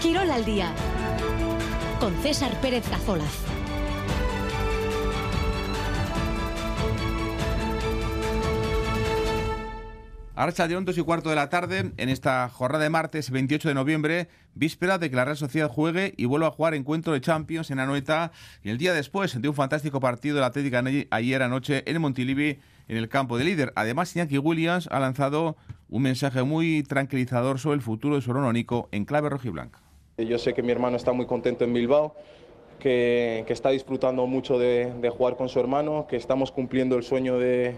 Quirol al día con César Pérez Cazolaz. Archa de 2 y cuarto de la tarde, en esta jornada de martes 28 de noviembre, víspera de que la Real Sociedad juegue y vuelva a jugar encuentro de Champions en Anoeta. Y el día después de un fantástico partido de la Atlética ayer anoche en Montilivi, en el campo de líder. Además, Iñaki Williams ha lanzado un mensaje muy tranquilizador sobre el futuro de su Nico en clave rojiblanca. Yo sé que mi hermano está muy contento en Bilbao. Que, está disfrutando mucho de jugar con su hermano, que estamos cumpliendo el sueño de,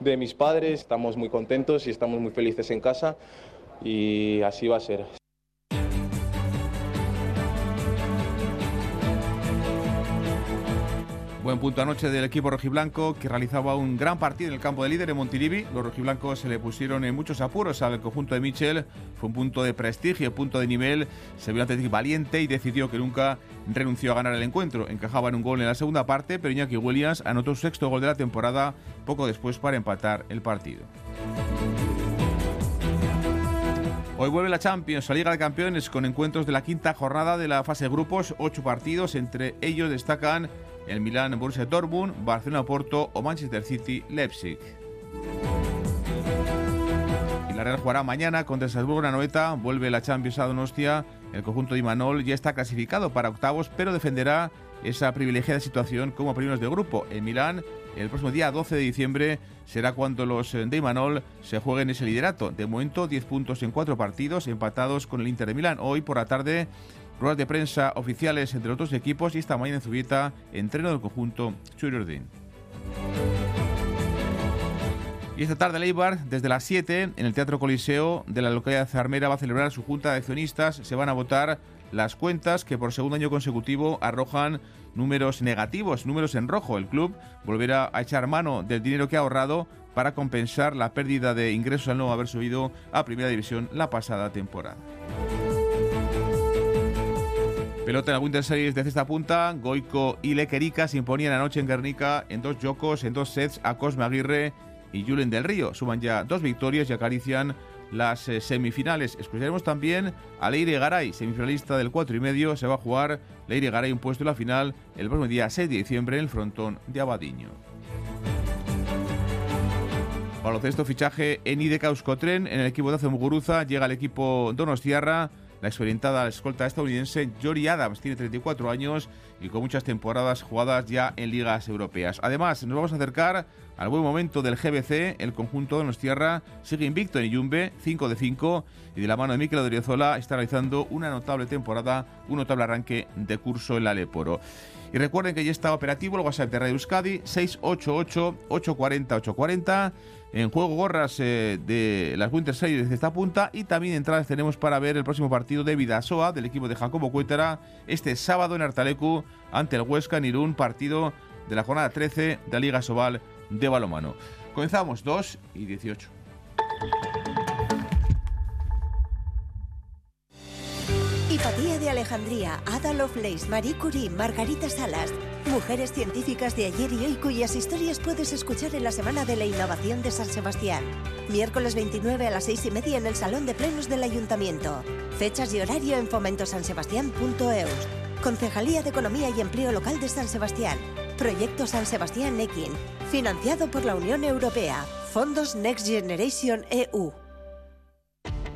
de mis padres. Estamos muy contentos y estamos muy felices en casa y así va a ser. Buen punto anoche del equipo rojiblanco que realizaba un gran partido en el campo de líder en Montilivi. Los rojiblancos se le pusieron en muchos apuros al conjunto de Michel. Fue un punto de prestigio, punto de nivel. Se vio Atlético valiente y decidió que nunca renunció a ganar el encuentro. Encajaba en un gol en la segunda parte, pero Iñaki Williams anotó su sexto gol de la temporada poco después para empatar el partido. Hoy vuelve la Champions, la Liga de Campeones, con encuentros de la quinta jornada de la fase de grupos, ocho partidos, entre ellos destacan el Milan Borussia Dortmund, Barcelona Porto o Manchester City Leipzig. Y la Real jugará mañana contra el Salzburgo Noeta, vuelve la Champions a Donostia, el conjunto de Imanol ya está clasificado para octavos, pero defenderá esa privilegiada situación como primeros de grupo. En Milán, el próximo día 12 de diciembre será cuando los de Imanol se jueguen ese liderato. De momento, 10 puntos en 4 partidos, empatados con el Inter de Milán. Hoy por la tarde Ruedas de prensa oficiales entre los dos equipos y esta mañana en Zubieta, entreno del conjunto Churiordín. Y esta tarde Leibar, desde las 7, en el Teatro Coliseo de la localidad de Armera, va a celebrar su junta de accionistas. Se van a votar las cuentas que por segundo año consecutivo arrojan números negativos, números en rojo. El club volverá a echar mano del dinero que ha ahorrado para compensar la pérdida de ingresos al no haber subido a Primera División la pasada temporada. Pelota en la Winter Series desde esta punta. Goico y Lequerica se imponían anoche en Guernica en dos jocos, en dos sets a Cosme Aguirre y Julen del Río. Suman ya dos victorias y acarician las eh, semifinales. Escucharemos también a Leire Garay, semifinalista del 4 y medio. Se va a jugar Leire Garay un puesto en la final el próximo día 6 de diciembre en el frontón de Abadiño. Baloncesto fichaje en IDK Euskotren en el equipo de Azemuguruza. Llega el equipo Donostiarra la experimentada escolta estadounidense Jory Adams tiene 34 años y con muchas temporadas jugadas ya en ligas europeas. Además, nos vamos a acercar al buen momento del GBC. El conjunto de los Tierra sigue invicto en Yumbe, 5 de 5, y de la mano de Mikel Odriozola está realizando una notable temporada, un notable arranque de curso en la Leporo. Y recuerden que ya está operativo el WhatsApp de Radio Euskadi, 688-840-840 en juego gorras eh, de las Winter Series desde esta punta y también entradas tenemos para ver el próximo partido de Vidasoa del equipo de Jacobo Cuétara este sábado en Artalecu ante el Huesca en Irún, partido de la jornada 13 de la Liga Sobal de balomano. Comenzamos 2 y 18. Hipatía de Alejandría, Ada Lovelace, Marie Curie, Margarita Salas. Mujeres científicas de ayer y hoy cuyas historias puedes escuchar en la Semana de la Innovación de San Sebastián. Miércoles 29 a las 6 y media en el Salón de Plenos del Ayuntamiento. Fechas y horario en fomentosansebastián.eus. Concejalía de Economía y Empleo Local de San Sebastián. Proyecto San Sebastián Nequin. Financiado por la Unión Europea. Fondos Next Generation EU.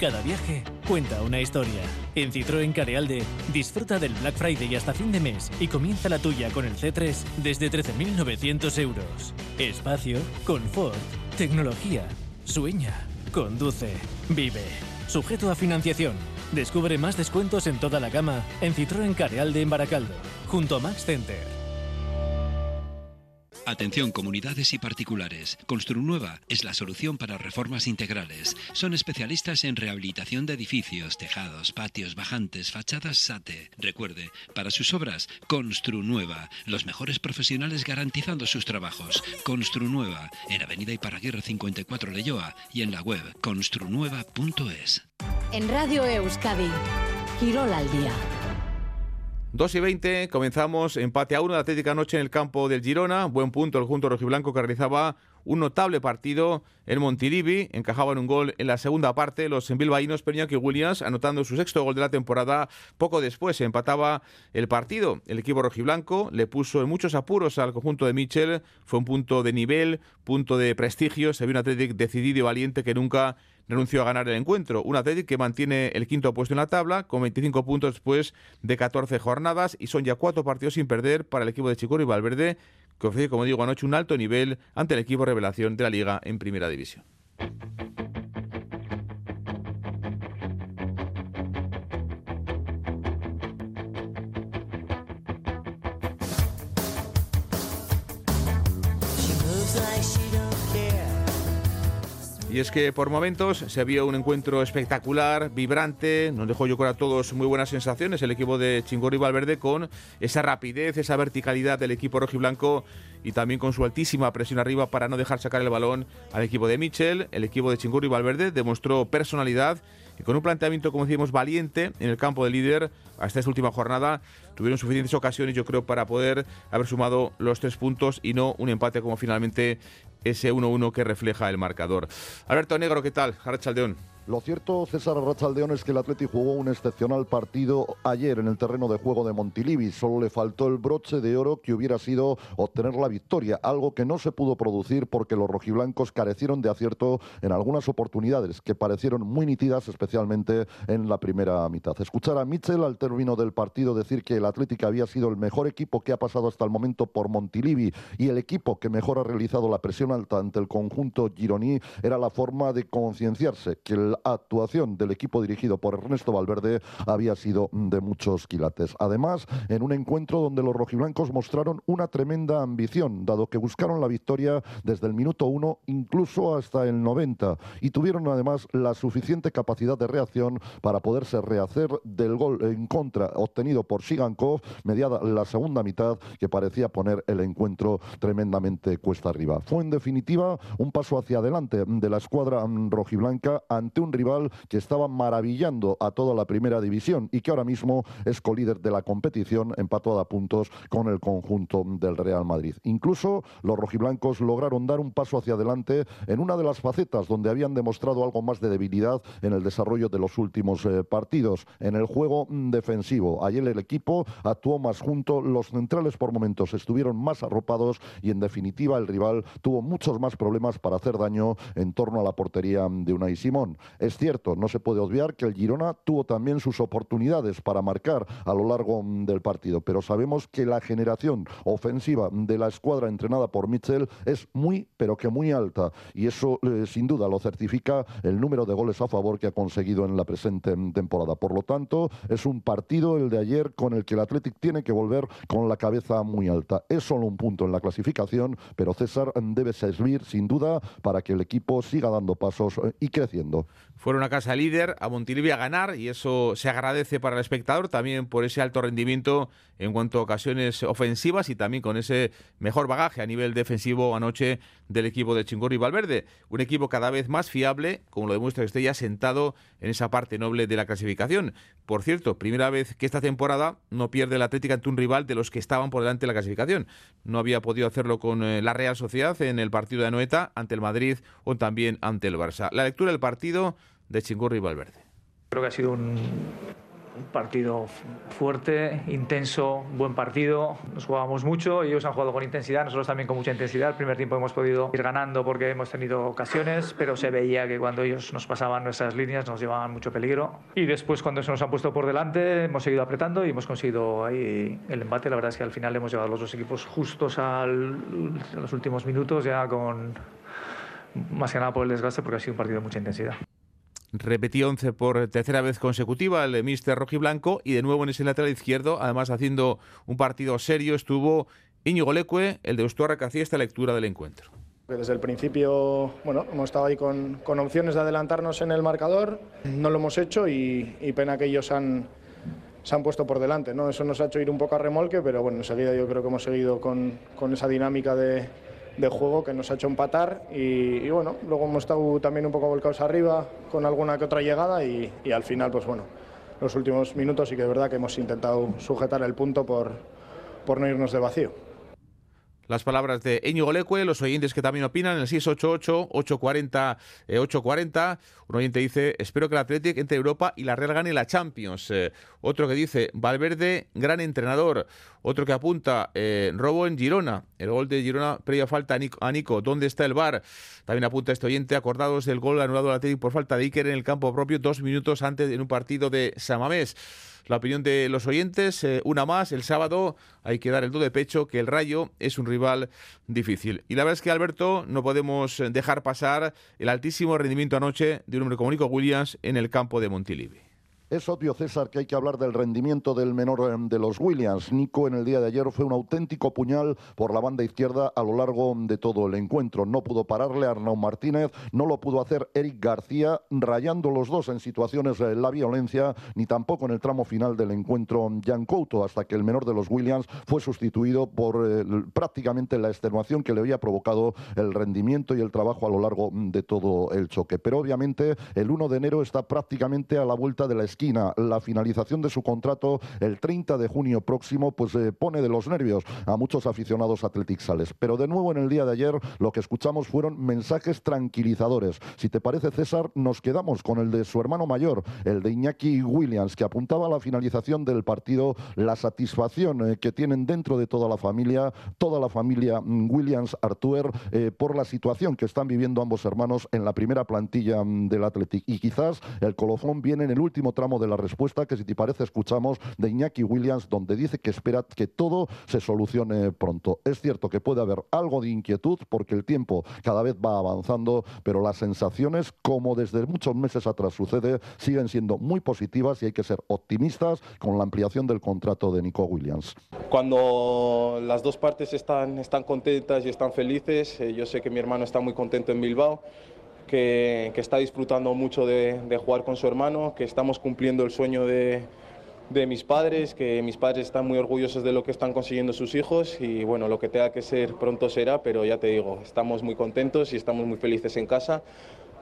Cada viaje cuenta una historia. En Citroën Carealde, disfruta del Black Friday hasta fin de mes y comienza la tuya con el C3 desde 13.900 euros. Espacio, confort, tecnología. Sueña, conduce, vive. Sujeto a financiación. Descubre más descuentos en toda la gama en Citroën Carealde en Baracaldo, junto a Max Center. Atención comunidades y particulares. Construnueva es la solución para reformas integrales. Son especialistas en rehabilitación de edificios, tejados, patios, bajantes, fachadas SATE. Recuerde, para sus obras, Construnueva. Los mejores profesionales garantizando sus trabajos. Construnueva, en Avenida Iparraguirre 54 Leyoa y en la web construnueva.es. En Radio Euskadi, Girol al día. 2 y 20, comenzamos empate a 1 de Atlética anoche en el campo del Girona. Buen punto el junto rojiblanco que realizaba un notable partido en Montilivi. Encajaban un gol en la segunda parte los bilbaínos, que Williams anotando su sexto gol de la temporada. Poco después se empataba el partido. El equipo rojiblanco le puso en muchos apuros al conjunto de Michel. Fue un punto de nivel, punto de prestigio. Se vio un Atlético decidido y valiente que nunca renunció a ganar el encuentro. Un Atlético que mantiene el quinto puesto en la tabla con 25 puntos después de 14 jornadas y son ya cuatro partidos sin perder para el equipo de Chicoro Valverde que ofrece, como digo, anoche un alto nivel ante el equipo revelación de la liga en primera división. Y es que por momentos se vio un encuentro espectacular, vibrante, nos dejó yo con a todos muy buenas sensaciones el equipo de Chingorri Valverde con esa rapidez, esa verticalidad del equipo rojiblanco y también con su altísima presión arriba para no dejar sacar el balón al equipo de Michel. El equipo de Chingorri Valverde demostró personalidad y con un planteamiento, como decimos, valiente en el campo de líder hasta esta última jornada. Tuvieron suficientes ocasiones, yo creo, para poder haber sumado los tres puntos y no un empate como finalmente ese 1-1 que refleja el marcador. Alberto Negro, ¿qué tal? Chaldeón. Lo cierto, César Rachaldeón, es que el Atleti jugó un excepcional partido ayer en el terreno de juego de Montilivi. Solo le faltó el broche de oro que hubiera sido obtener la victoria, algo que no se pudo producir porque los rojiblancos carecieron de acierto en algunas oportunidades que parecieron muy nítidas, especialmente en la primera mitad. Escuchar a Mitchell al término del partido decir que el Atlético había sido el mejor equipo que ha pasado hasta el momento por Montilivi y el equipo que mejor ha realizado la presión alta ante el conjunto gironí era la forma de concienciarse que el actuación del equipo dirigido por Ernesto Valverde había sido de muchos quilates. Además, en un encuentro donde los rojiblancos mostraron una tremenda ambición, dado que buscaron la victoria desde el minuto uno incluso hasta el 90 y tuvieron además la suficiente capacidad de reacción para poderse rehacer del gol en contra obtenido por Sigankov mediada la segunda mitad que parecía poner el encuentro tremendamente cuesta arriba. Fue en definitiva un paso hacia adelante de la escuadra rojiblanca ante un rival que estaba maravillando a toda la primera división y que ahora mismo es colíder de la competición, empatado a puntos con el conjunto del Real Madrid. Incluso los rojiblancos lograron dar un paso hacia adelante en una de las facetas donde habían demostrado algo más de debilidad en el desarrollo de los últimos eh, partidos, en el juego mm, defensivo. Ayer el equipo actuó más junto, los centrales por momentos estuvieron más arropados y en definitiva el rival tuvo muchos más problemas para hacer daño en torno a la portería de Unai Simón. Es cierto, no se puede obviar que el Girona tuvo también sus oportunidades para marcar a lo largo mm, del partido, pero sabemos que la generación ofensiva de la escuadra entrenada por Mitchell es muy, pero que muy alta, y eso eh, sin duda lo certifica el número de goles a favor que ha conseguido en la presente mm, temporada. Por lo tanto, es un partido el de ayer con el que el Athletic tiene que volver con la cabeza muy alta. Es solo un punto en la clasificación, pero César mm, debe servir sin duda para que el equipo siga dando pasos eh, y creciendo. Fueron a casa líder, a Montilivi a ganar y eso se agradece para el espectador también por ese alto rendimiento en cuanto a ocasiones ofensivas y también con ese mejor bagaje a nivel defensivo anoche del equipo de Chingorri y Valverde. Un equipo cada vez más fiable, como lo demuestra que esté ya sentado en esa parte noble de la clasificación. Por cierto, primera vez que esta temporada no pierde la Atlética ante un rival de los que estaban por delante de la clasificación. No había podido hacerlo con eh, la Real Sociedad en el partido de Anoeta, ante el Madrid o también ante el Barça. La lectura del partido de Chingurri y Valverde. Creo que ha sido un, partido fuerte, intenso, buen partido. Nos jugábamos mucho, ellos han jugado con intensidad, nosotros también con mucha intensidad. El primer tiempo hemos podido ir ganando porque hemos tenido ocasiones, pero se veía que cuando ellos nos pasaban nuestras líneas nos llevaban mucho peligro. Y después cuando se nos han puesto por delante hemos seguido apretando y hemos conseguido ahí el embate. La verdad es que al final hemos llevado los dos equipos justos a los últimos minutos ya con más que nada por el desgaste porque ha sido un partido de mucha intensidad. Repetí 11 por tercera vez consecutiva el Mister Rojiblanco y de nuevo en ese lateral izquierdo, además haciendo un partido serio, estuvo Íñigo Leque, el de Ustuarra, que hacía esta lectura del encuentro. Desde el principio, bueno, hemos estado ahí con, opciones de adelantarnos en el marcador, no lo hemos hecho y, pena que ellos han, se han puesto por delante. ¿no? Eso nos ha hecho ir un poco a remolque, pero bueno, enseguida yo creo que hemos seguido con, con esa dinámica de, de juego que nos ha hecho empatar y, bueno, luego hemos estado también un poco volcados arriba con alguna que otra llegada y, al final, pues bueno, los últimos minutos sí que es verdad que hemos intentado sujetar el punto por, por no irnos de vacío. las palabras de Eñigo Leque, los oyentes que también opinan el 688-840-840. Eh, Un oyente dice, espero que el Athletic entre Europa y la Real gane la Champions. Eh, otro que dice, Valverde, gran entrenador. Otro que apunta, eh, robo en Girona. El gol de Girona, previa falta a Nico. ¿Dónde está el bar? También apunta este oyente, acordados del gol anulado al Athletic por falta de Iker en el campo propio dos minutos antes en un partido de Samamés la opinión de los oyentes. Eh, una más, el sábado hay que dar el do de pecho que el Rayo es un rival difícil. Y la verdad es que, Alberto, no podemos dejar pasar el altísimo rendimiento anoche de un hombre como Nico Williams en el campo de Montilivi. Es obvio, César, que hay que hablar del rendimiento del menor em, de los Williams. Nico en el día de ayer fue un auténtico puñal por la banda izquierda a lo largo de todo el encuentro. No pudo pararle Arnau Martínez, no lo pudo hacer Eric García, rayando los dos en situaciones de la violencia, ni tampoco en el tramo final del encuentro Jan Couto, hasta que el menor de los Williams fue sustituido por eh, prácticamente la extenuación que le había provocado el rendimiento y el trabajo a lo largo de todo el choque. Pero obviamente el 1 de enero está prácticamente a la vuelta de la esquina la finalización de su contrato el 30 de junio próximo, pues eh, pone de los nervios a muchos aficionados Athletic Sales. Pero de nuevo en el día de ayer lo que escuchamos fueron mensajes tranquilizadores. Si te parece, César, nos quedamos con el de su hermano mayor, el de Iñaki Williams, que apuntaba a la finalización del partido la satisfacción eh, que tienen dentro de toda la familia, toda la familia mm, Williams Artuer, eh, por la situación que están viviendo ambos hermanos en la primera plantilla mm, del Athletic. Y quizás el colofón viene en el último tramo de la respuesta que, si te parece, escuchamos de Iñaki Williams, donde dice que espera que todo se solucione pronto. Es cierto que puede haber algo de inquietud porque el tiempo cada vez va avanzando, pero las sensaciones, como desde muchos meses atrás sucede, siguen siendo muy positivas y hay que ser optimistas con la ampliación del contrato de Nico Williams. Cuando las dos partes están, están contentas y están felices, eh, yo sé que mi hermano está muy contento en Bilbao que, está disfrutando mucho de, jugar con su hermano, que estamos cumpliendo el sueño de, mis padres, que mis padres están muy orgullosos de lo que están consiguiendo sus hijos y bueno, lo que tenga que ser pronto será, pero ya te digo, estamos muy contentos y estamos muy felices en casa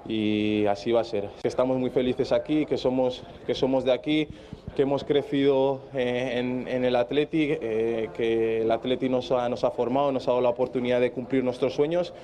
y así va a ser. Estamos muy felices aquí, que somos, que somos de aquí, que hemos crecido eh, en, el Athletic, eh, que el Athletic nos ha, nos ha formado, nos ha dado la oportunidad de cumplir nuestros sueños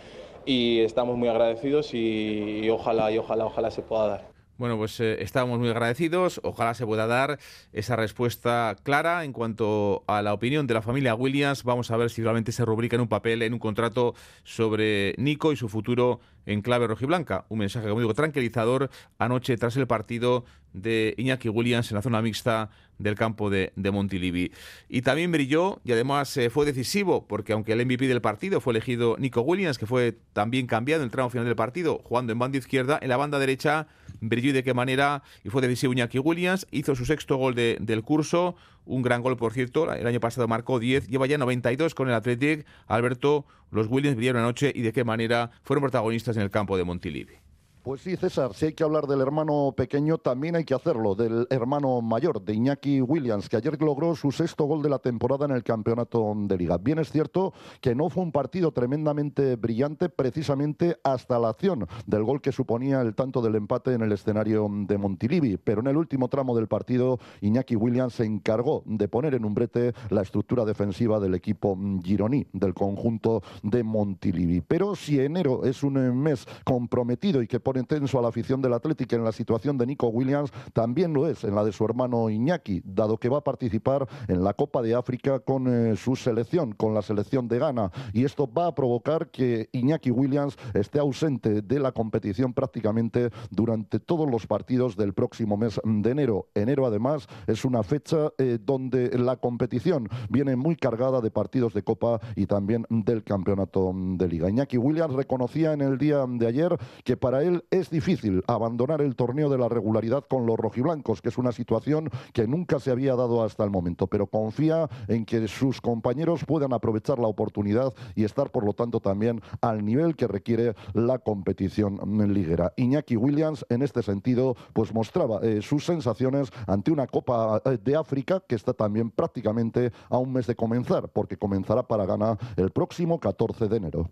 y estamos muy agradecidos y, ojalá, y ojalá, ojalá se pueda dar. Bueno, pues eh, estamos muy agradecidos. Ojalá se pueda dar esa respuesta clara en cuanto a la opinión de la familia Williams. Vamos a ver si realmente se rubrica en un papel, en un contrato sobre Nico y su futuro en clave rojiblanca. Un mensaje, como digo, tranquilizador anoche tras el partido de Iñaki Williams en la zona mixta del campo de, de Montilivi. Y también brilló y además eh, fue decisivo, porque aunque el MVP del partido fue elegido Nico Williams, que fue también cambiado en el tramo final del partido, jugando en banda izquierda, en la banda derecha brilló y de qué manera, y fue decisivo Iñaki Williams, hizo su sexto gol del curso, un gran gol por cierto, el año pasado marcó 10, lleva ya 92 con el Athletic, Alberto, los Williams brillaron anoche y de qué manera fueron protagonistas en el campo de Montilivi. Pues sí, César, si hay que hablar del hermano pequeño, también hay que hacerlo, del hermano mayor, de Iñaki Williams, que ayer logró su sexto gol de la temporada en el campeonato de liga. Bien es cierto que no fue un partido tremendamente brillante, precisamente hasta la acción del gol que suponía el tanto del empate en el escenario de Montilivi, pero en el último tramo del partido, Iñaki Williams se encargó de poner en un brete la estructura defensiva del equipo gironí, del conjunto de Montilivi. Pero si enero es un mes comprometido y que pone intenso a la afición del Atlético en la situación de Nico Williams, también lo es en la de su hermano Iñaki, dado que va a participar en la Copa de África con eh, su selección, con la selección de Ghana. Y esto va a provocar que Iñaki Williams esté ausente de la competición prácticamente durante todos los partidos del próximo mes de enero. Enero, además, es una fecha eh, donde la competición viene muy cargada de partidos de Copa y también del campeonato de Liga. Iñaki Williams reconocía en el día de ayer que para él es difícil abandonar el torneo de la regularidad con los rojiblancos, que es una situación que nunca se había dado hasta el momento, pero confía en que sus compañeros puedan aprovechar la oportunidad y estar, por lo tanto, también al nivel que requiere la competición liguera. Iñaki Williams, en este sentido, pues mostraba eh, sus sensaciones ante una Copa eh, de África que está también prácticamente a un mes de comenzar, porque comenzará para Ghana el próximo 14 de enero.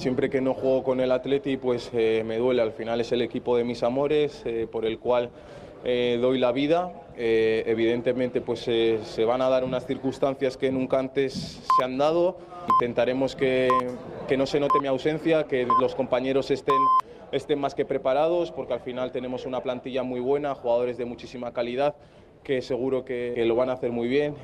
Siempre que no juego con el Atleti, pues eh, me duele. Al final es el equipo de mis amores, eh, por el cual eh, doy la vida. Evidentemente, pues se van a dar unas circunstancias que nunca antes se han dado. Intentaremos que, que no se note mi ausencia, que los compañeros estén estén más que preparados, porque al final tenemos una plantilla muy buena, jugadores de muchísima calidad, que seguro que, que lo van a hacer muy bien.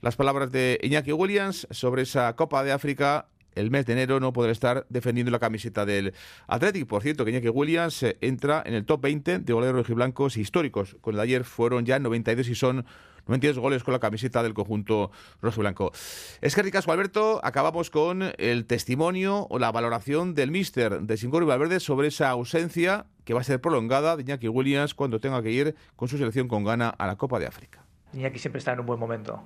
Las palabras de Iñaki Williams sobre esa Copa de África el mes de enero no podrá estar defendiendo la camiseta del Athletic. Por cierto, que Iñaki Williams eh, entra en el top 20 de goleadores blancos históricos. Con el de ayer fueron ya 92 y son 92 goles con la camiseta del conjunto rojo y blanco. Es que ricasco, Alberto, acabamos con el testimonio o la valoración del míster de Singoro y Valverde sobre esa ausencia que va a ser prolongada de Iñaki Williams cuando tenga que ir con su selección con gana a la Copa de África. Iñaki siempre está en un buen momento,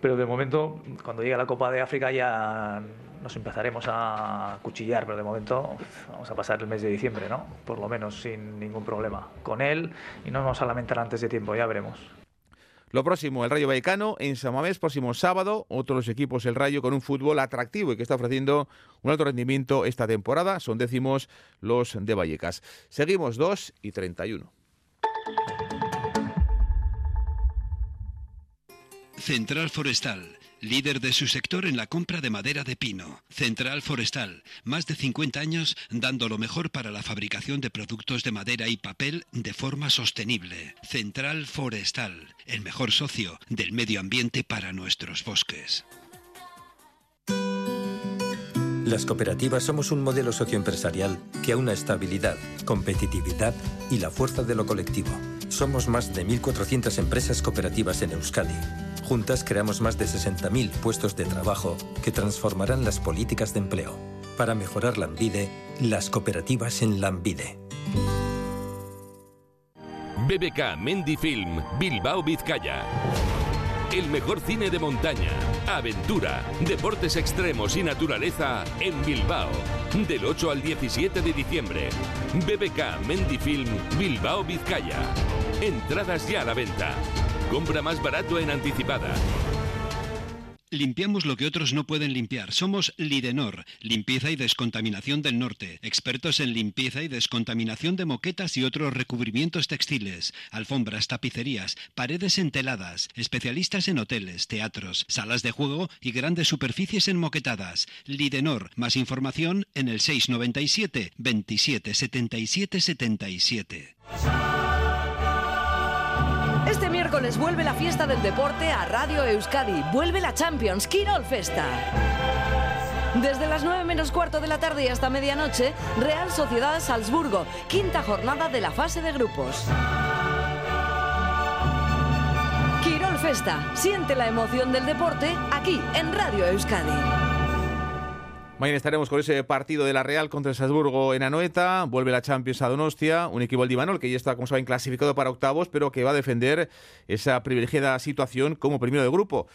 pero de momento, cuando llegue la Copa de África ya nos empezaremos a cuchillar, pero de momento vamos a pasar el mes de diciembre, ¿no? Por lo menos sin ningún problema con él y no nos vamos a lamentar antes de tiempo, ya veremos. Lo próximo, el Rayo Vallecano en Samamés, próximo sábado. Otros equipos, el Rayo, con un fútbol atractivo y que está ofreciendo un alto rendimiento esta temporada. Son décimos los de Vallecas. Seguimos 2 y 31. Central Forestal líder de su sector en la compra de madera de pino. Central Forestal, más de 50 años dando lo mejor para la fabricación de productos de madera y papel de forma sostenible. Central Forestal, el mejor socio del medio ambiente para nuestros bosques. Las cooperativas somos un modelo socioempresarial que aúna estabilidad, competitividad y la fuerza de lo colectivo. Somos más de 1.400 empresas cooperativas en Euskadi Juntas creamos más de 60.000 puestos de trabajo que transformarán las políticas de empleo. Para mejorar la Ambide, las cooperativas en la Ambide. BBK Mendifilm Bilbao Vizcaya. El mejor cine de montaña, aventura, deportes extremos y naturaleza en Bilbao. Del 8 al 17 de diciembre. BBK Mendifilm Bilbao Vizcaya. Entradas ya a la venta. Compra más barato en anticipada. Limpiamos lo que otros no pueden limpiar. Somos Lidenor, limpieza y descontaminación del norte. Expertos en limpieza y descontaminación de moquetas y otros recubrimientos textiles, alfombras, tapicerías, paredes enteladas. Especialistas en hoteles, teatros, salas de juego y grandes superficies enmoquetadas. Lidenor. Más información en el 697 27 77 77. Miércoles vuelve la fiesta del deporte a Radio Euskadi. Vuelve la Champions Quirol Festa. Desde las 9 menos cuarto de la tarde y hasta medianoche, Real Sociedad Salzburgo, quinta jornada de la fase de grupos. Quirol Festa, siente la emoción del deporte aquí en Radio Euskadi. Mañana estaremos con ese partido de la Real contra el Salzburgo en Anoeta. Vuelve la Champions a Donostia, un equipo de Imanol que ya está, como saben, clasificado para octavos, pero que va a defender esa privilegiada situación como primero de grupo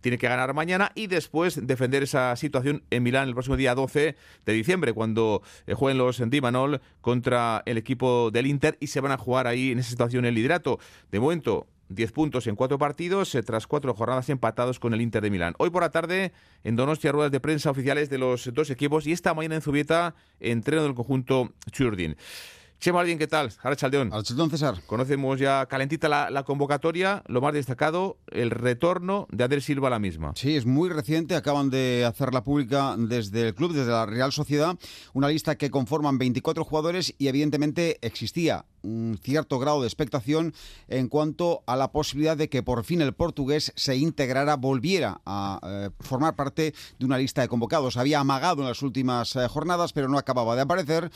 tiene que ganar mañana y después defender esa situación en Milán el próximo día 12 de diciembre, cuando eh, jueguen los Dimanol contra el equipo del Inter y se van a jugar ahí en esa situación el liderato. De momento, 10 puntos en cuatro partidos, eh, tras cuatro jornadas empatados con el Inter de Milán. Hoy por la tarde, en Donostia, ruedas de prensa oficiales de los dos equipos y esta mañana en Zubieta, entreno del conjunto Churdin. Chema ¿qué tal? Arachaldeón. Arachaldeón, César. Conocemos ya calentita la, convocatoria. Lo más destacado, el retorno de Adel Silva a la misma. Sí, es muy reciente. Acaban de hacerla pública desde el club, desde la Real Sociedad. Una lista que conforman 24 jugadores y evidentemente existía un cierto grado de expectación en cuanto a la posibilidad de que por fin el portugués se integrara, volviera a eh, formar parte de una lista de convocados. Había amagado en las últimas eh, jornadas, pero no acababa de aparecer.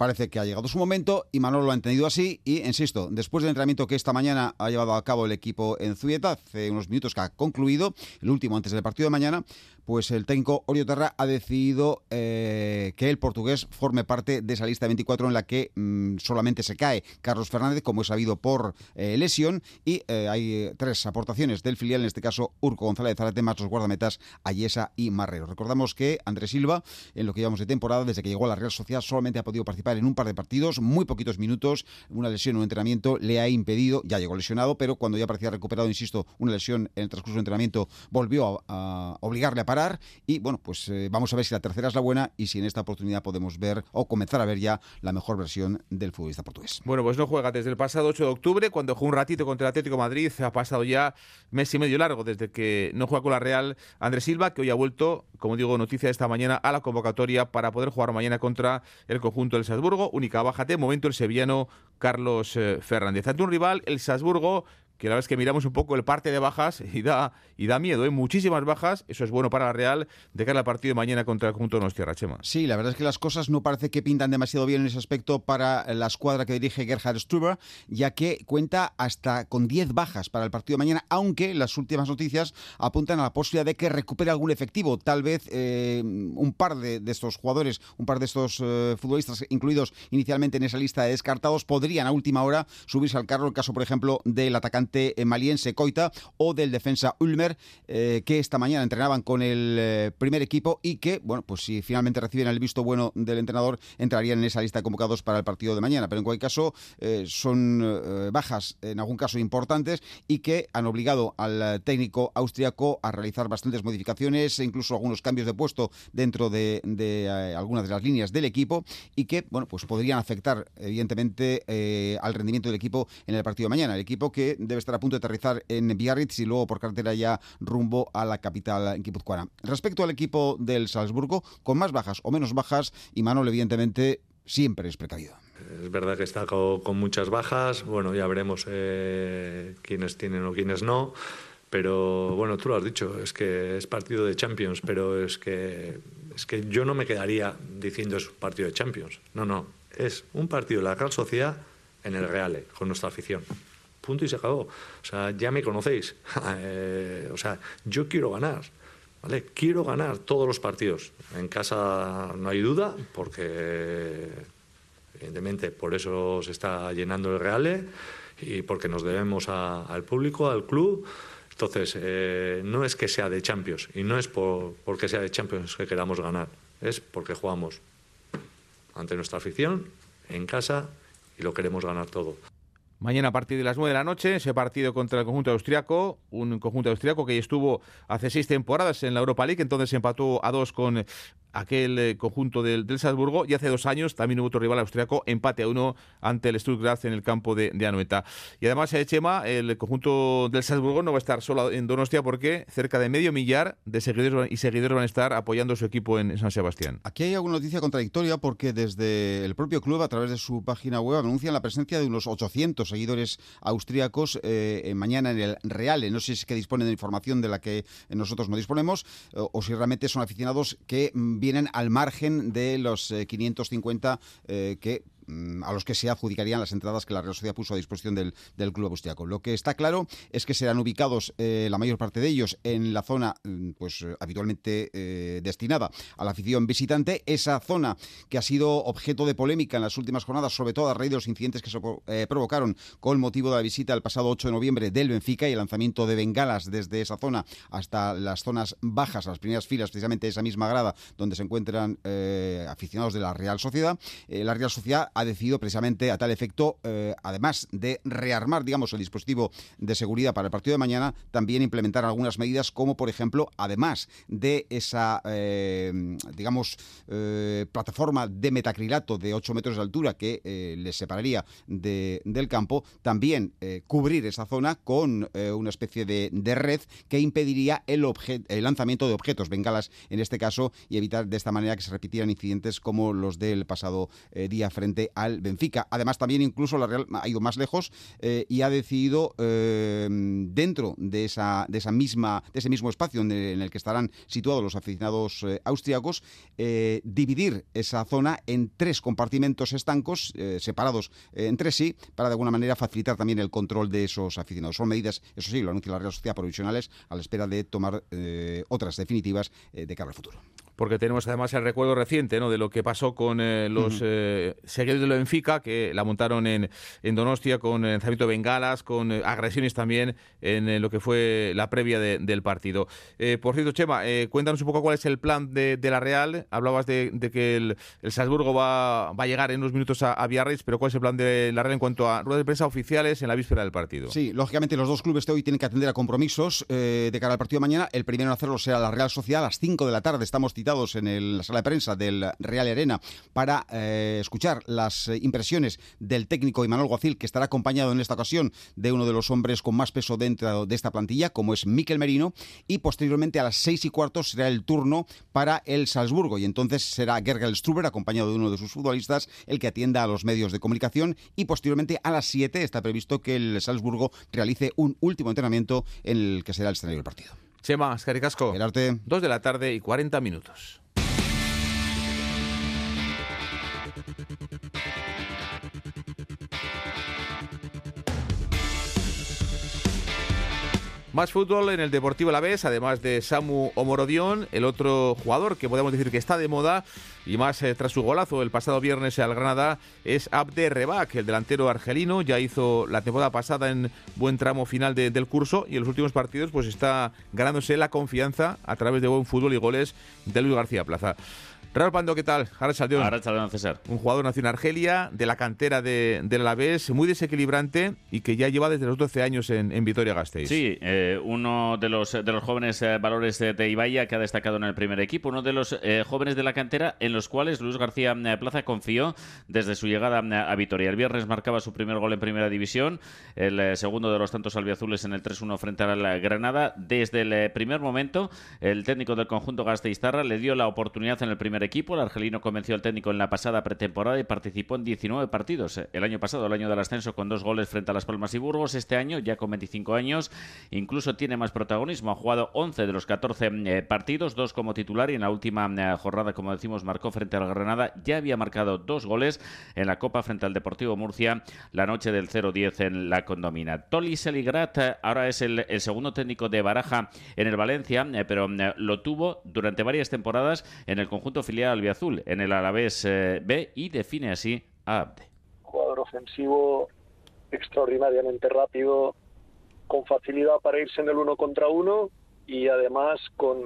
Parece que ha llegado su momento y Manolo lo ha entendido así y, insisto, después del entrenamiento que esta mañana ha llevado a cabo el equipo en Zubieta, hace unos minutos que ha concluido, el último antes del partido de mañana, pues el técnico Orio Terra ha decidido eh, que el portugués forme parte de esa lista de 24 en la que mm, solamente se cae Carlos Fernández, como es sabido por eh, lesión, y eh, hay tres aportaciones del filial, en este caso Urco González Zarate, más los guardametas Ayesa y Marrero. Recordamos que Andrés Silva, en lo que llevamos de temporada, desde que llegó a la Real Sociedad, solamente ha podido participar en un par de partidos, muy poquitos minutos, una lesión un entrenamiento le ha impedido, ya llegó lesionado, pero cuando ya parecía recuperado, insisto, una lesión en el transcurso del entrenamiento volvió a obligarle a parar y bueno, pues eh, vamos a ver si la tercera es la buena y si en esta oportunidad podemos ver o comenzar a ver ya la mejor versión del futbolista portugués. Bueno, pues no juega desde el pasado 8 de octubre, cuando jugó un ratito contra el Atlético Madrid. Ha pasado ya mes y medio largo desde que no juega con la Real Andrés Silva, que hoy ha vuelto, como digo, noticia esta mañana a la convocatoria para poder jugar mañana contra el conjunto del Salzburgo. Única baja de momento el sevillano Carlos eh, Fernández. Ante un rival, el Salzburgo, que la verdad es que miramos un poco el parte de bajas y da, y da miedo, ¿eh? muchísimas bajas, eso es bueno para la Real de cara al partido de mañana contra el conjunto de Nostierra, Chema. Sí, la verdad es que las cosas no parece que pintan demasiado bien en ese aspecto para la escuadra que dirige Gerhard Struber, ya que cuenta hasta con 10 bajas para el partido de mañana, aunque las últimas noticias apuntan a la posibilidad de que recupere algún efectivo, tal vez eh, un par de, estos jugadores, un par de estos eh, futbolistas incluidos inicialmente en esa lista de descartados, podrían a última hora subirse al carro, el caso por ejemplo del atacante maliense Coita o del defensa Ulmer, eh, que esta mañana entrenaban con el eh, primer equipo y que, bueno, pues si finalmente reciben el visto bueno del entrenador, entrarían en esa lista de convocados para el partido de mañana. Pero en cualquier caso, eh, son bajas, en algún caso importantes, y que han obligado al técnico austriaco a realizar bastantes modificaciones e incluso algunos cambios de puesto dentro de, de algunas de las líneas del equipo y que, bueno, pues podrían afectar, evidentemente, al rendimiento del equipo en el partido de mañana. El equipo que debe estar a punto de aterrizar en Biarritz y luego por carretera ya rumbo a la capital guipuzcoana. Respecto al equipo del Salzburgo, con más bajas o menos bajas, y Manuel evidentemente siempre es precavido. Es verdad que está con, muchas bajas, bueno, ya veremos eh, quiénes tienen o quiénes no, pero bueno, tú lo has dicho, es que es partido de Champions, pero es que, es que yo no me quedaría diciendo es un partido de Champions, no, no, es un partido de la Real Sociedad en el Reale, con nuestra afición punto y se acabó. O sea, ya me conocéis. Eh, o sea, yo quiero ganar. ¿Vale? Quiero ganar todos los partidos. En casa no hay duda, porque evidentemente por eso se está llenando el Reale y porque nos debemos al público, al club. Entonces, eh, no es que sea de Champions y no es por, porque sea de Champions que queramos ganar, es porque jugamos ante nuestra afición, en casa y lo queremos ganar todo. Mañana a partir de las 9 de la noche, ese partido contra el conjunto austriaco, un conjunto austriaco que estuvo hace seis temporadas en la Europa League, entonces empató a dos con aquel eh, conjunto del, del, Salzburgo y hace dos años también hubo otro rival austriaco, empate a uno ante el Stuttgart en el campo de, de Anoeta. Y además, eh, Chema, el conjunto del Salzburgo no va a estar solo en Donostia porque cerca de medio millar de seguidores y seguidores van a estar apoyando su equipo en, San Sebastián. Aquí hay alguna noticia contradictoria porque desde el propio club, a través de su página web, anuncian la presencia de unos 800 seguidores austríacos eh, mañana en el Reale. No sé si es que disponen de información de la que nosotros no disponemos o, o si realmente son aficionados que mm, vienen al margen de los 550 eh, que Mm, a los que se adjudicarían las entradas que la Real Sociedad puso a disposición del, del club austriaco. Lo que está claro es que serán ubicados eh, la mayor parte de ellos en la zona mm, pues eh, habitualmente eh, destinada a la afición visitante, esa zona que ha sido objeto de polémica en las últimas jornadas, sobre todo a raíz de los incidentes que se provocaron con motivo de la visita el pasado 8 de noviembre del Benfica y el lanzamiento de bengalas desde esa zona hasta las zonas bajas, las primeras filas, precisamente esa misma grada donde se encuentran aficionados de la Real Sociedad. la Real Sociedad ha decidido precisamente a tal efecto, eh, además de rearmar, digamos, el dispositivo de seguridad para el partido de mañana, también implementar algunas medidas como, por ejemplo, además de esa, eh, digamos, eh, plataforma de metacrilato de 8 metros de altura que les separaría del campo, también cubrir esa zona con una especie de, red que impediría el, el lanzamiento de objetos, bengalas en este caso, y evitar de esta manera que se repitieran incidentes como los del pasado día frente al Benfica. Además, también incluso la Real ha ido más lejos eh, y ha decidido eh, dentro de esa, de esa misma, de ese mismo espacio en el, que estarán situados los aficionados eh, austriacos, dividir esa zona en tres compartimentos estancos separados entre sí para de alguna manera facilitar también el control de esos aficionados. Son medidas, eso sí, lo anuncia la Real Sociedad provisionales a la espera de tomar otras definitivas de cara al futuro. Porque tenemos además el recuerdo reciente ¿no? de lo que pasó con eh, los eh, seguidores de la Benfica, que la montaron en, en Donostia con lanzamiento de bengalas, con eh, agresiones también en eh, lo que fue la previa de- del partido. Eh, por cierto, Chema, eh, cuéntanos un poco cuál es el plan de, de la Real. Hablabas de, de que el, el Salzburgo va, va a llegar en unos minutos a, a Biarritz, pero ¿cuál es el plan de la Real en cuanto a ruedas de prensa oficiales en la víspera del partido? Sí, lógicamente los dos clubes de hoy tienen que atender a compromisos eh, de cara al partido de mañana. El primero en hacerlo será la Real Sociedad a las 5 de la tarde. Estamos citados en el- la sala de prensa del Real Arena para eh, escuchar las impresiones del técnico Imanol Guacil, que estará acompañado en esta ocasión de uno de los hombres con más peso dentro de esta plantilla, como es Miquel Merino. Y posteriormente a las 6 y cuarto será el turno para el Salzburgo. Y entonces será Gergel Struber, acompañado de uno de sus futbolistas, el que atienda a los medios de comunicación. Y posteriormente a las 7 está previsto que el Salzburgo realice un último entrenamiento en el que será el escenario del partido. Chema, Escaricasco. El arte. Dos de la tarde y 40 minutos. Más fútbol en el Deportivo La Vez, además de Samu Omorodión, el otro jugador que podemos decir que está de moda y más eh, tras su golazo el pasado viernes al Granada es Abde Rebac, el delantero argelino, ya hizo la temporada pasada en buen tramo final de- del curso y en los últimos partidos pues está ganándose la confianza a través de buen fútbol y goles de Luis García Plaza. Raúl Pando, ¿qué tal? Ahora Saldeón. Arrachaldeón, César. Un jugador nació en Argelia, de la cantera de, del Alavés, muy desequilibrante y que ya lleva desde los 12 años en, en Vitoria-Gasteiz. Sí, eh, uno de los, de los jóvenes eh, valores de, de Ibaya que ha destacado en el primer equipo, uno de los eh, jóvenes de la cantera en los cuales Luis García eh, Plaza confió desde su llegada eh, a Vitoria. El viernes marcaba su primer gol en primera división, el eh, segundo de los tantos albiazules en el 3-1 frente a la Granada. Desde el eh, primer momento, el técnico del conjunto Gasteiztarra le dio la oportunidad en el primer equipo. El argelino convenció al técnico en la pasada pretemporada y participó en 19 partidos. Eh, El año pasado, el año del ascenso, con dos goles frente a Las Palmas y Burgos. Este año, ya con 25 años, incluso tiene más protagonismo. Ha jugado 11 de los 14 eh, partidos, dos como titular y en la última eh, jornada, como decimos, marcó frente al Granada. Ya había marcado dos goles en la Copa frente al Deportivo Murcia la noche del 0-10 en la condomina. Toli Seligrat ahora es el, el segundo técnico de Baraja en el Valencia, pero lo tuvo durante varias temporadas en el conjunto filial albiazul, en el Alavés eh, B y define así a Abde. jugador ofensivo extraordinariamente rápido, con facilidad para irse en el uno contra uno y además con,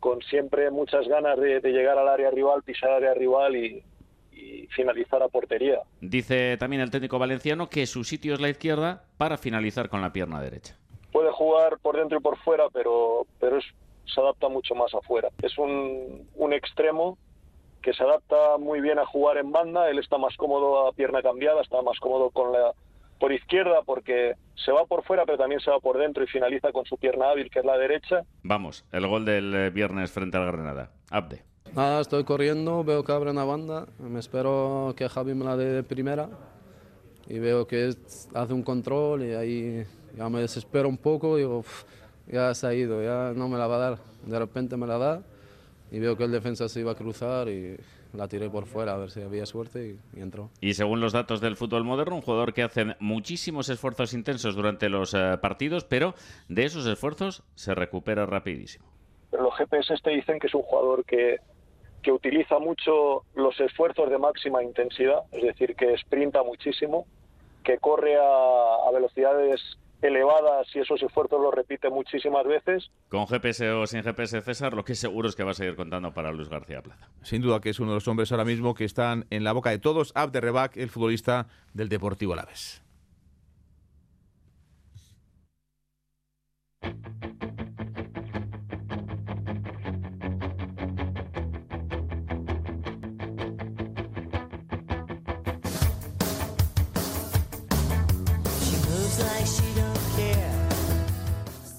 con siempre muchas ganas de, de llegar al área rival, pisar área rival y, y finalizar a portería. Dice también el técnico valenciano que su sitio es la izquierda para finalizar con la pierna derecha. Puede jugar por dentro y por fuera, pero, pero es- se adapta mucho más afuera. Es un, un extremo que se adapta muy bien a jugar en banda, él está más cómodo a pierna cambiada, está más cómodo con la por izquierda porque se va por fuera pero también se va por dentro y finaliza con su pierna hábil que es la derecha. Vamos, el gol del eh, viernes frente al Granada. Abde. Nada, estoy corriendo, veo que abre una banda, me espero que Javi me la dé de primera y veo que hace un control y ahí ya me desespero un poco y digo, "Uf, ya se ha ido, ya no me la va a dar. De repente me la da y veo que el defensa se iba a cruzar y la tiré por fuera a ver si había suerte y, y entró. Y según los datos del fútbol moderno, un jugador que hace muchísimos esfuerzos intensos durante los eh, partidos, pero de esos esfuerzos se recupera rapidísimo. Pero los GPS te dicen que es un jugador que, que utiliza mucho los esfuerzos de máxima intensidad, es decir, que sprinta muchísimo, que corre a, a velocidades elevadas y esos esfuerzos los repite muchísimas veces. Con GPS o sin GPS, César, lo que seguro es que va a seguir contando para Luis García Plaza. Sin duda que es uno de los hombres ahora mismo que están en la boca de todos. Abde Rebac, el futbolista del Deportivo Alavés.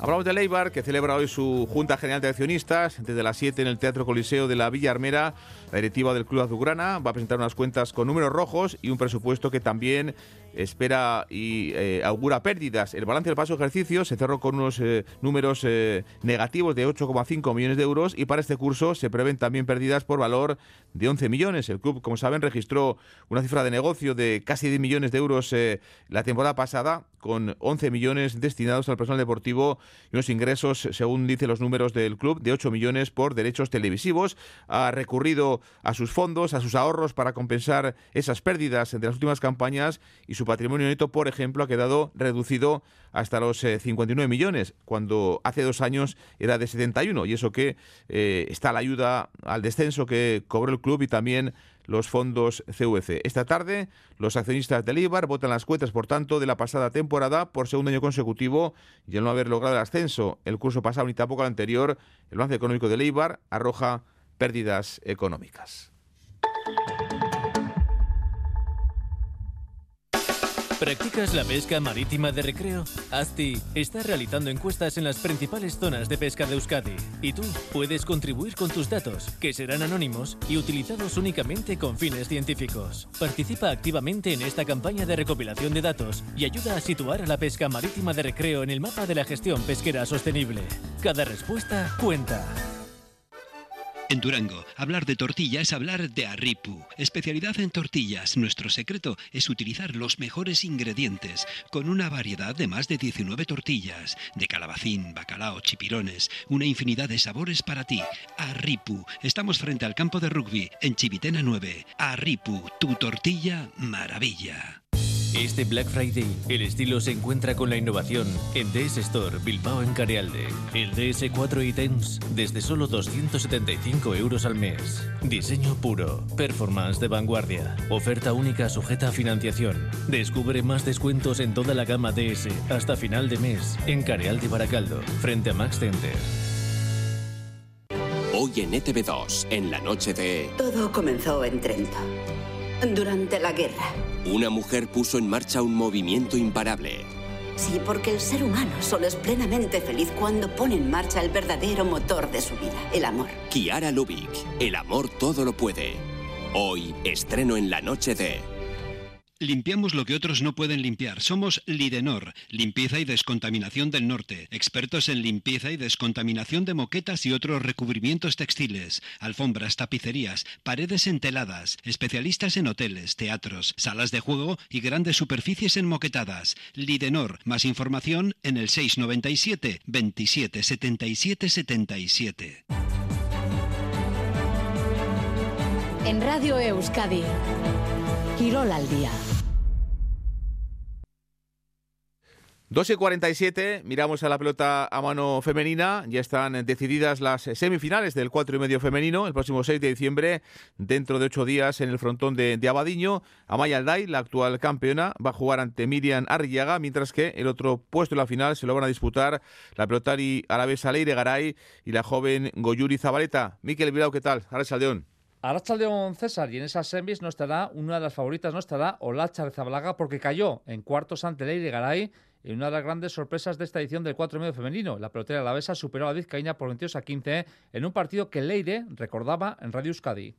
Hablamos de Leibar, que celebra hoy su Junta General de Accionistas. Desde las 7 en el Teatro Coliseo de la Villa Armera, la directiva del Club Azulgrana va a presentar unas cuentas con números rojos y un presupuesto que también espera y eh, augura pérdidas. El balance del paso ejercicio se cerró con unos eh, números eh, negativos de 8,5 millones de euros y para este curso se prevén también pérdidas por valor de 11 millones. El club, como saben, registró una cifra de negocio de casi 10 millones de euros eh, la temporada pasada con 11 millones destinados al personal deportivo y unos ingresos, según dicen los números del club, de 8 millones por derechos televisivos. Ha recurrido a sus fondos, a sus ahorros para compensar esas pérdidas de las últimas campañas y su patrimonio neto, por ejemplo, ha quedado reducido hasta los 59 eh, millones, cuando hace dos años era de 71. Y eso que eh, está la ayuda al descenso que cobró el club y también los fondos CVC. Esta tarde, los accionistas del Ibar votan las cuentas, por tanto, de la pasada temporada por segundo año consecutivo y al no haber logrado el ascenso el curso pasado ni tampoco el anterior, el balance económico del Ibar arroja pérdidas económicas. ¿Practicas la pesca marítima de recreo? ASTI está realizando encuestas en las principales zonas de pesca de Euskadi y tú puedes contribuir con tus datos, que serán anónimos y utilizados únicamente con fines científicos. Participa activamente en esta campaña de recopilación de datos y ayuda a situar a la pesca marítima de recreo en el mapa de la gestión pesquera sostenible. Cada respuesta cuenta. En Durango, hablar de tortilla es hablar de Arripu. Especialidad en tortillas. Nuestro secreto es utilizar los mejores ingredientes, con una variedad de más de 19 tortillas, de calabacín, bacalao, chipirones, una infinidad de sabores para ti. Arripu. Estamos frente al campo de rugby, en Chivitena 9. Arripu, tu tortilla maravilla. Este Black Friday, el estilo se encuentra con la innovación en DS Store Bilbao en Carealde. El DS4 y Tense desde solo 275 euros al mes. Diseño puro, performance de vanguardia, oferta única sujeta a financiación. Descubre más descuentos en toda la gama DS hasta final de mes en Carealde Baracaldo, frente a Max Center. Hoy en ETV2, en la noche de... Todo comenzó en Trento, durante la guerra. Una mujer puso en marcha un movimiento imparable. Sí, porque el ser humano solo es plenamente feliz cuando pone en marcha el verdadero motor de su vida, el amor. Kiara Lubick, el amor todo lo puede. Hoy, estreno en la noche de... Limpiamos lo que otros no pueden limpiar. Somos Lidenor, limpieza y descontaminación del norte. Expertos en limpieza y descontaminación de moquetas y otros recubrimientos textiles, alfombras, tapicerías, paredes enteladas. Especialistas en hoteles, teatros, salas de juego y grandes superficies enmoquetadas. Lidenor. Más información en el 697 27 77 77. En Radio Euskadi. Quirol al día. 2 y 47, miramos a la pelota a mano femenina. Ya están decididas las semifinales del 4 y medio femenino el próximo 6 de diciembre, dentro de ocho días en el frontón de, Abadiño. Amaya Alday, la actual campeona, va a jugar ante Miriam Arriaga, mientras que el otro puesto en la final se lo van a disputar la pelotari arabesa Leire Garay y la joven Goyuri Zabaleta. Miquel Bilao, ¿qué tal? Ahora Saldeón. León César y en esas semis no estará, una de las favoritas no estará Olacha Zabalaga porque cayó en cuartos ante Leire Garay y una de las grandes sorpresas de esta edición del 4 medio femenino. La pelotera alavesa superó a la vizcaína por 22 a 15 en un partido que Leire recordaba en Radio Euskadi.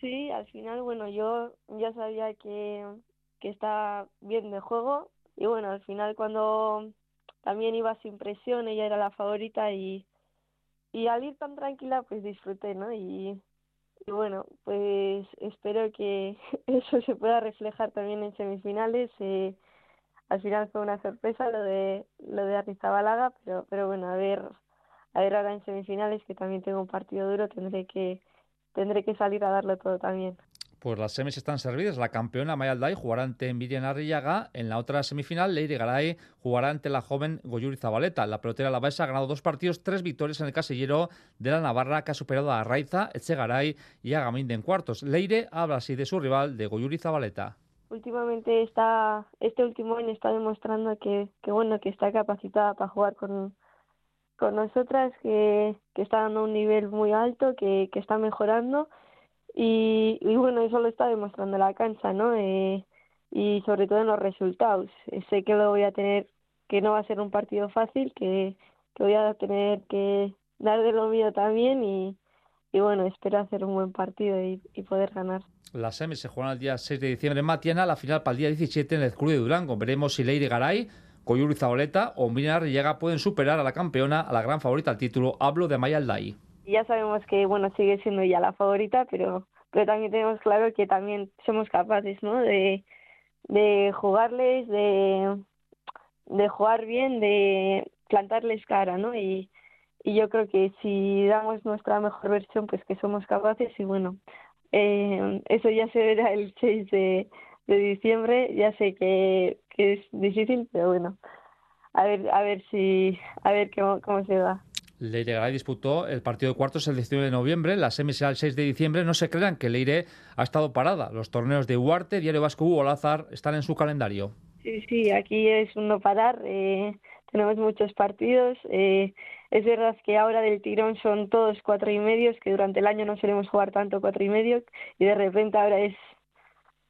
Sí, al final, bueno, yo ya sabía que, que está bien de juego y bueno, al final cuando también iba sin presión, ella era la favorita y, y al ir tan tranquila pues disfruté, ¿no? Y, y bueno, pues espero que eso se pueda reflejar también en semifinales. Eh, al final fue una sorpresa lo de lo de Arrizabalaga, pero pero bueno, a ver a ver ahora en semifinales que también tengo un partido duro, tendré que tendré que salir a darlo todo también. Pues las semis están servidas. La campeona Mayaldai jugará ante Miriam Arrillaga. En la otra semifinal, Leire Garay jugará ante la joven Goyuri Zabaleta. La pelotera Lavesa ha ganado dos partidos, tres victorias en el casillero de la Navarra, que ha superado a Raiza, Echegaray y a Gaminde en cuartos. Leire habla así de su rival, de Goyuri Zabaleta últimamente está, este último año está demostrando que, bueno, que está capacitada para jugar con, con nosotras, que, que está dando un nivel muy alto, que, que está mejorando y, y bueno, eso lo está demostrando la cancha, ¿no? Eh, y sobre todo en los resultados. Sé que lo voy a tener, que no va a ser un partido fácil, que, que voy a tener que dar de lo mío también y, y bueno, espero hacer un buen partido y, poder ganar. Las semis se juegan el día 6 de diciembre en Matiana, la final para el día 17 en el Club de Durango. Veremos si Leire Garay, Coyuri Zaboleta o Miriam llega pueden superar a la campeona, a la gran favorita al título. Hablo de Maya Alday. Ya sabemos que bueno sigue siendo ya la favorita, pero, pero también tenemos claro que también somos capaces ¿no? de, de jugarles, de, de jugar bien, de plantarles cara, ¿no? Y, y yo creo que si damos nuestra mejor versión, pues que somos capaces y bueno, eh, eso ya se verá el 6 de, de diciembre. Ya sé que, que es difícil, pero bueno, a ver, a ver si, a ver cómo, cómo se va. Leire disputó el partido de cuartos el 19 de noviembre, la semi será el 6 de diciembre. No se crean que Leire ha estado parada. Los torneos de Huarte, Diario Vasco Hugo Lázar están en su calendario. Sí, sí, aquí es un no parar. Eh, tenemos muchos partidos. Eh, es verdad que ahora del tirón son todos cuatro y medios, que durante el año no solemos jugar tanto cuatro y medio, y de repente ahora es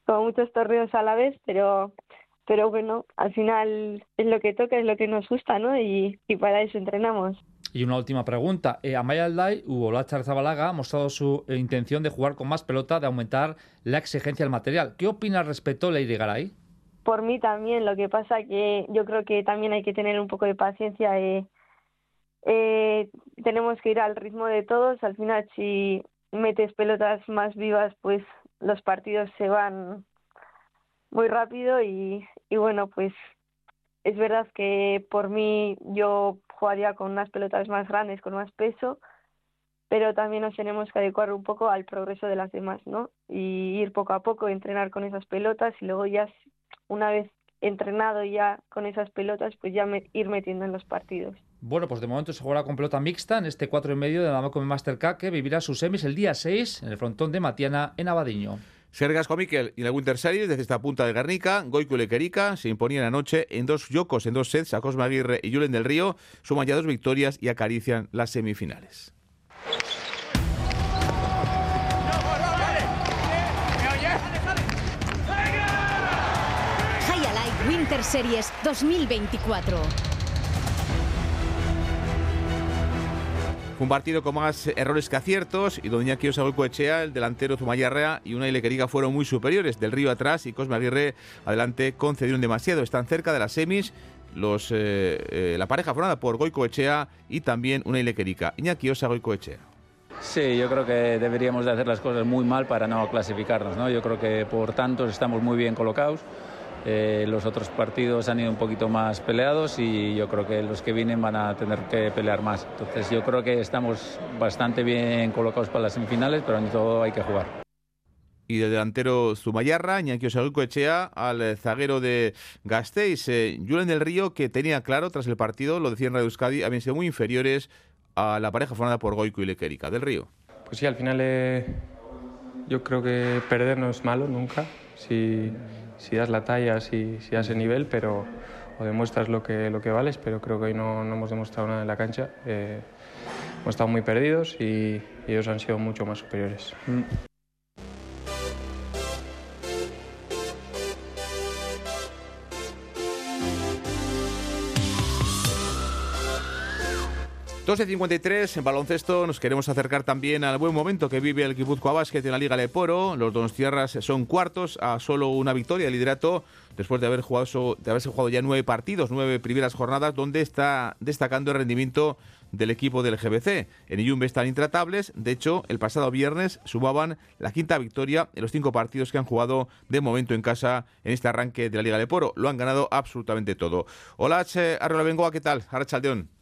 como muchos torneos a la vez, pero pero bueno, al final es lo que toca, es lo que nos gusta, ¿no? Y, y para eso entrenamos. Y una última pregunta. Eh, Amaya Alday, Hugo Zabalaga, ha mostrado su eh, intención de jugar con más pelota, de aumentar la exigencia del material. ¿Qué opina al respecto Leire Garay? Por mí también, lo que pasa que yo creo que también hay que tener un poco de paciencia. Eh, eh, tenemos que ir al ritmo de todos. Al final, si metes pelotas más vivas, pues los partidos se van muy rápido y, y bueno, pues es verdad que por mí yo jugaría con unas pelotas más grandes, con más peso, pero también nos tenemos que adecuar un poco al progreso de las demás, ¿no? Y ir poco a poco, entrenar con esas pelotas y luego ya una vez entrenado ya con esas pelotas, pues ya ir metiendo en los partidos. Bueno, pues de momento se jugará con pelota mixta en este 4 y medio de la Macome Master Cup que vivirá sus semis el día 6 en el frontón de Matiana en Abadiño. Sergas Miquel y la Winter Series desde esta punta de Guernica, Goico y Lequerica se imponían anoche en dos yocos, en dos sets a Cosme Aguirre y Julen del Río, suman ya dos victorias y acarician las semifinales. Winter Series 2024. Un partido con más errores que aciertos y donde Iñaki Echea, el delantero Zumayarrea y una Ilequeriga fueron muy superiores. Del Río atrás y Cosme Aguirre adelante concedieron demasiado. Están cerca de las semis eh, eh, la pareja formada por Goico Echea y también una Ilequerica. Iñaki Osa. Sí, yo creo que deberíamos de hacer las cosas muy mal para no clasificarnos. ¿no? Yo creo que por tantos estamos muy bien colocados. Eh, los otros partidos han ido un poquito más peleados y yo creo que los que vienen van a tener que pelear más. Entonces yo creo que estamos bastante bien colocados para las semifinales, pero en todo hay que jugar. Y de delantero Zumayarra, Iñaki Echea, al zaguero de Gasteiz, eh, Julen del Río, que tenía claro tras el partido, lo decía en Radio Euskadi, habían sido muy inferiores a la pareja formada por Goico y Lequerica. Del Río. Pues sí, al final eh, yo creo que perder no es malo nunca. Si si das la talla, si, si das el nivel, pero o demuestras lo que, lo que vales, pero creo que hoy no, no hemos demostrado nada en la cancha. Eh, hemos estado muy perdidos y, ellos han sido mucho más superiores. Mm. 12.53 en baloncesto nos queremos acercar también al buen momento que vive el Guipúzcoa Basket en la Liga Leporo. Los Donostiarras son cuartos a solo una victoria de liderato después de haber jugado de haberse jugado ya nueve partidos, nueve primeras jornadas donde está destacando el rendimiento del equipo del GBC. En Iyumbe están intratables, de hecho el pasado viernes sumaban la quinta victoria en los cinco partidos que han jugado de momento en casa en este arranque de la Liga Leporo. Lo han ganado absolutamente todo. Hola, Arrola Bengoa, ¿qué tal? Arrachaldeón.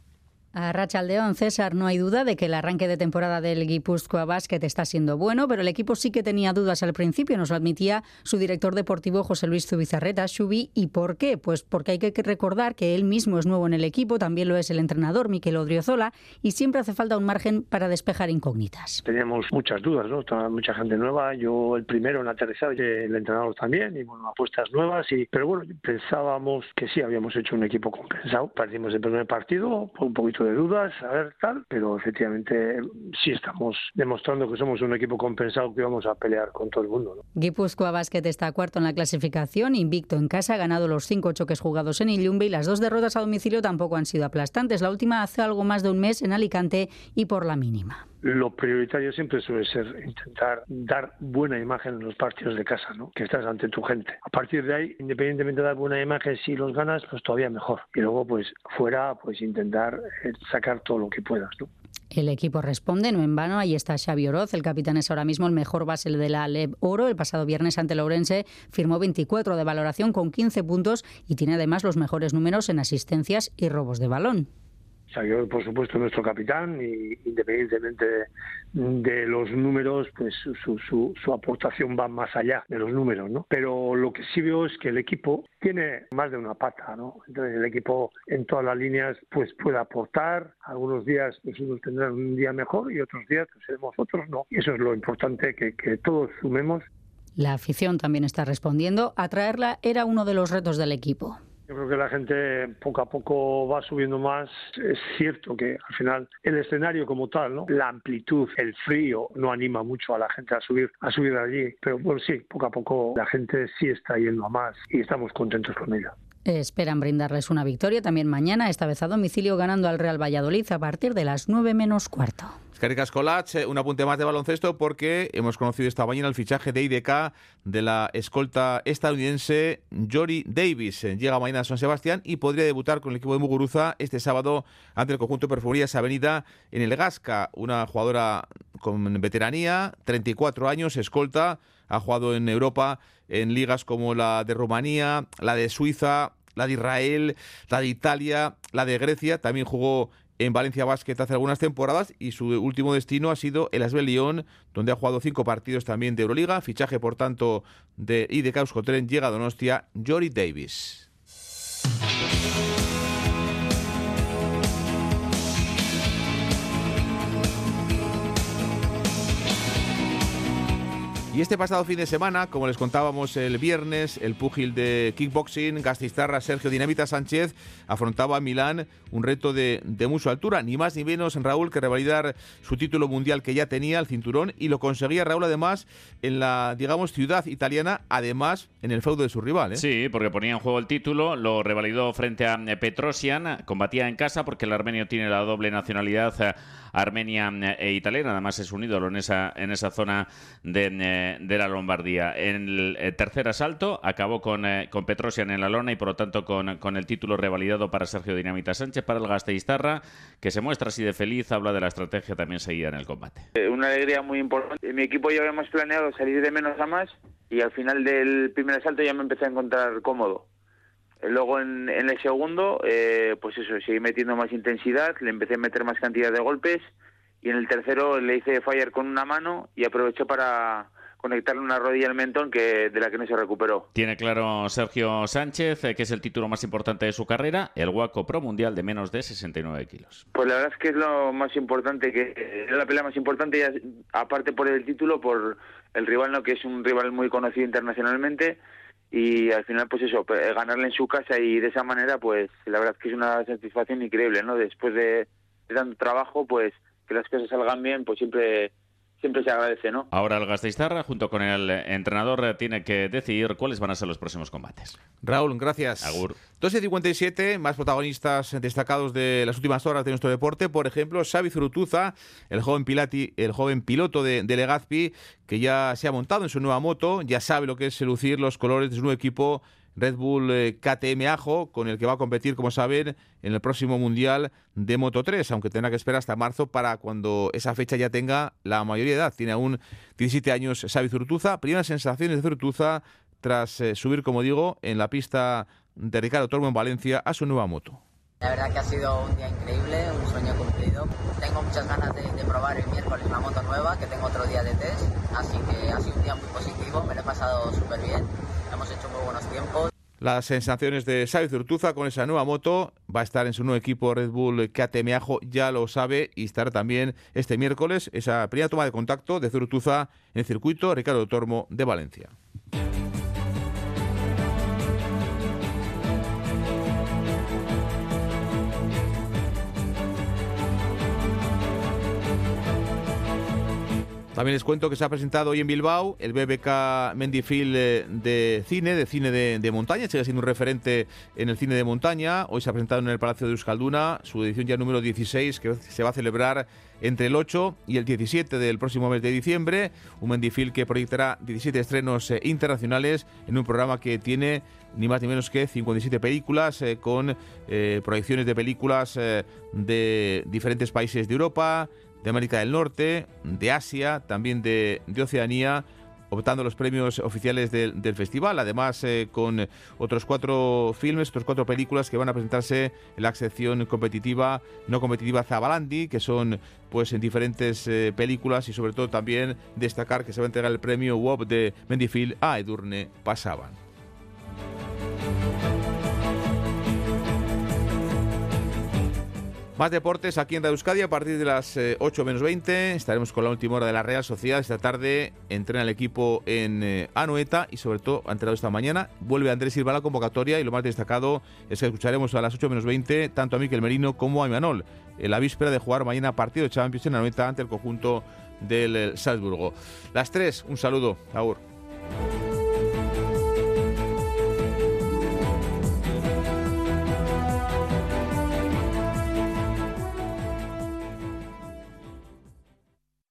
A Rachaldeón, César, no hay duda de que el arranque de temporada del Guipúzcoa Basket está siendo bueno, pero el equipo sí que tenía dudas al principio, nos lo admitía su director deportivo José Luis Zubizarreta, Shubi. ¿Y por qué? Pues porque hay que recordar que él mismo es nuevo en el equipo, también lo es el entrenador Miquel Odriozola, y siempre hace falta un margen para despejar incógnitas. Teníamos muchas dudas, ¿no? mucha gente nueva, yo el primero en aterrizar, el entrenador también, y bueno, apuestas nuevas, pero bueno, pensábamos que sí habíamos hecho un equipo compensado, perdimos el primer partido, un poquito de dudas, a ver tal, pero efectivamente sí estamos demostrando que somos un equipo compensado que vamos a pelear con todo el mundo. ¿no? Guipúzcoa Basket está cuarto en la clasificación, invicto en casa, ha ganado los cinco choques jugados en Illumbe y las dos derrotas a domicilio tampoco han sido aplastantes. La última hace algo más de un mes en Alicante y por la mínima lo prioritario siempre suele ser intentar dar buena imagen en los partidos de casa, ¿no? Que estás ante tu gente. A partir de ahí, independientemente de dar buena imagen, si los ganas, pues todavía mejor. Y luego, pues fuera, pues intentar eh, sacar todo lo que puedas, ¿no? El equipo responde, no en vano. Ahí está Xavi Oroz, el capitán es ahora mismo el mejor base de la Oro. El pasado viernes ante Lourense firmó 24 de valoración con 15 puntos y tiene además los mejores números en asistencias y robos de balón. Xavier, por supuesto, nuestro capitán y independientemente de los números, pues su, su, su, aportación va más allá de los números, ¿no? Pero lo que sí veo es que el equipo tiene más de una pata, ¿no? Entonces el equipo en todas las líneas pues puede aportar. Algunos días pues unos tendrán un día mejor y otros días pues seremos otros no. Y eso es lo importante que, que todos sumemos. La afición también está respondiendo. Atraerla era uno de los retos del equipo. Yo creo que la gente poco a poco va subiendo más. Es cierto que al final el escenario como tal, ¿no? la amplitud, el frío no anima mucho a la gente a subir a subir allí, pero bueno sí, poco a poco la gente sí está yendo a más y estamos contentos con ella. Esperan brindarles una victoria también mañana, esta vez a domicilio ganando al Real Valladolid a partir de las 9 menos cuarto. Caricas Colach, un apunte más de baloncesto porque hemos conocido esta mañana el fichaje de IDK de la escolta estadounidense Jory Davis. Llega mañana a San Sebastián y podría debutar con el equipo de Muguruza este sábado ante el conjunto Perfumerías Avenida en el Gasca. Una jugadora con veteranía, 34 años, escolta, ha jugado en Europa en ligas como la de Rumanía, la de Suiza, la de Israel, la de Italia, la de Grecia. También jugó en Valencia Basket hace algunas temporadas y su último destino ha sido el Asbel Lyon, donde ha jugado cinco partidos también de Euroliga. Fichaje, por tanto, de IDK Euskotren llega a Donostia, Jory Davis. Y este pasado fin de semana, como les contábamos el viernes, el púgil de kickboxing, Gastistarra Sergio Dinamita Sánchez, afrontaba a Milán un reto de, de mucha altura, ni más ni menos en Raúl que revalidar su título mundial que ya tenía, el cinturón, y lo conseguía Raúl además en la, digamos, ciudad italiana, además en el feudo de su rival. ¿eh? Sí, porque ponía en juego el título, lo revalidó frente a Petrosian, combatía en casa porque el armenio tiene la doble nacionalidad eh, armenia e italiana, además es un ídolo en esa, en esa zona de, eh, de la Lombardía. En el eh, tercer asalto acabó con, eh, con Petrosian en la lona y por lo tanto con, con el título revalidado para Sergio Dinamita Sánchez, para el Gasteiztarra, que se muestra así de feliz, habla de la estrategia también seguida en el combate. Una alegría muy importante. En mi equipo ya habíamos planeado salir de menos a más y al final del primer asalto ya me empecé a encontrar cómodo. Luego en, el segundo, eh, pues eso, seguí metiendo más intensidad, le empecé a meter más cantidad de golpes y en el tercero le hice fallar con una mano y aproveché para conectarle una rodilla al mentón que de la que no se recuperó. Tiene claro Sergio Sánchez eh, que es el título más importante de su carrera, el Waco Pro Mundial de menos de 69 kilos. Pues la verdad es que es lo más importante, que es la pelea más importante, ya, aparte por el título, por el rival, no que es un rival muy conocido internacionalmente y al final pues eso ganarle en su casa y de esa manera pues la verdad es que es una satisfacción increíble no después de, de tanto trabajo pues que las cosas salgan bien pues siempre siempre se agradece, ¿no? Ahora el Gasteiztarra, junto con el entrenador, tiene que decidir cuáles van a ser los próximos combates. Raúl, gracias. Agur. 12.57, más protagonistas destacados de las últimas horas de nuestro deporte. Por ejemplo, Xavi Zurutuza, el joven, pilati, el joven piloto de, de Legazpi, que ya se ha montado en su nueva moto, ya sabe lo que es seducir los colores de su nuevo equipo Red Bull eh, KTM Ajo, con el que va a competir, como saben, en el próximo Mundial de Moto 3, aunque tendrá que esperar hasta marzo para cuando esa fecha ya tenga la mayoría de edad. Tiene aún 17 años Xavi Zurtuza. Primeras sensaciones de Zurtuza tras eh, subir, como digo, en la pista de Ricardo Tormo en Valencia a su nueva moto. La verdad que ha sido un día increíble, un sueño cumplido. Tengo muchas ganas de, de, probar el miércoles una moto nueva, que tengo otro día de test, así que ha sido un día muy positivo, me lo he pasado súper bien, hemos hecho muy buenos tiempos. Las sensaciones de Xavi Zurtuza con esa nueva moto va a estar en su nuevo equipo Red Bull KTM Ajo, ya lo sabe, y estará también este miércoles esa primera toma de contacto de Zurtuza en el circuito Ricardo Tormo de Valencia. También les cuento que se ha presentado hoy en Bilbao el BBK Mendifil de cine, de cine de, de, montaña, sigue siendo un referente en el cine de montaña. Hoy se ha presentado en el Palacio de Euskalduna su edición ya número 16, que se va a celebrar entre el 8 y el 17 del próximo mes de diciembre. Un Mendifil que proyectará 17 estrenos internacionales en un programa que tiene ni más ni menos que 57 películas con proyecciones de películas de diferentes países de Europa, de América del Norte, de Asia, también de, Oceanía optando los premios oficiales del, festival, además eh, con otros cuatro filmes, otras cuatro películas que van a presentarse en la sección competitiva, no competitiva Zabalandi, que son pues en diferentes eh, películas y sobre todo también destacar que se va a entregar el premio WOP de Mendifil a Edurne Pasaban. Más deportes aquí en Euskadi a partir de las 8 eh, menos 20. Estaremos con la última hora de la Real Sociedad. Esta tarde entrena el equipo en eh, Anoeta y sobre todo ha entrenado esta mañana. Vuelve Andrés Silva a la convocatoria y lo más destacado es que escucharemos a las 8 menos 20 tanto a Miquel Merino como a Imanol en la víspera de jugar mañana partido de Champions en Anoeta ante el conjunto del eh, Salzburgo. Las 3, un saludo. Aur.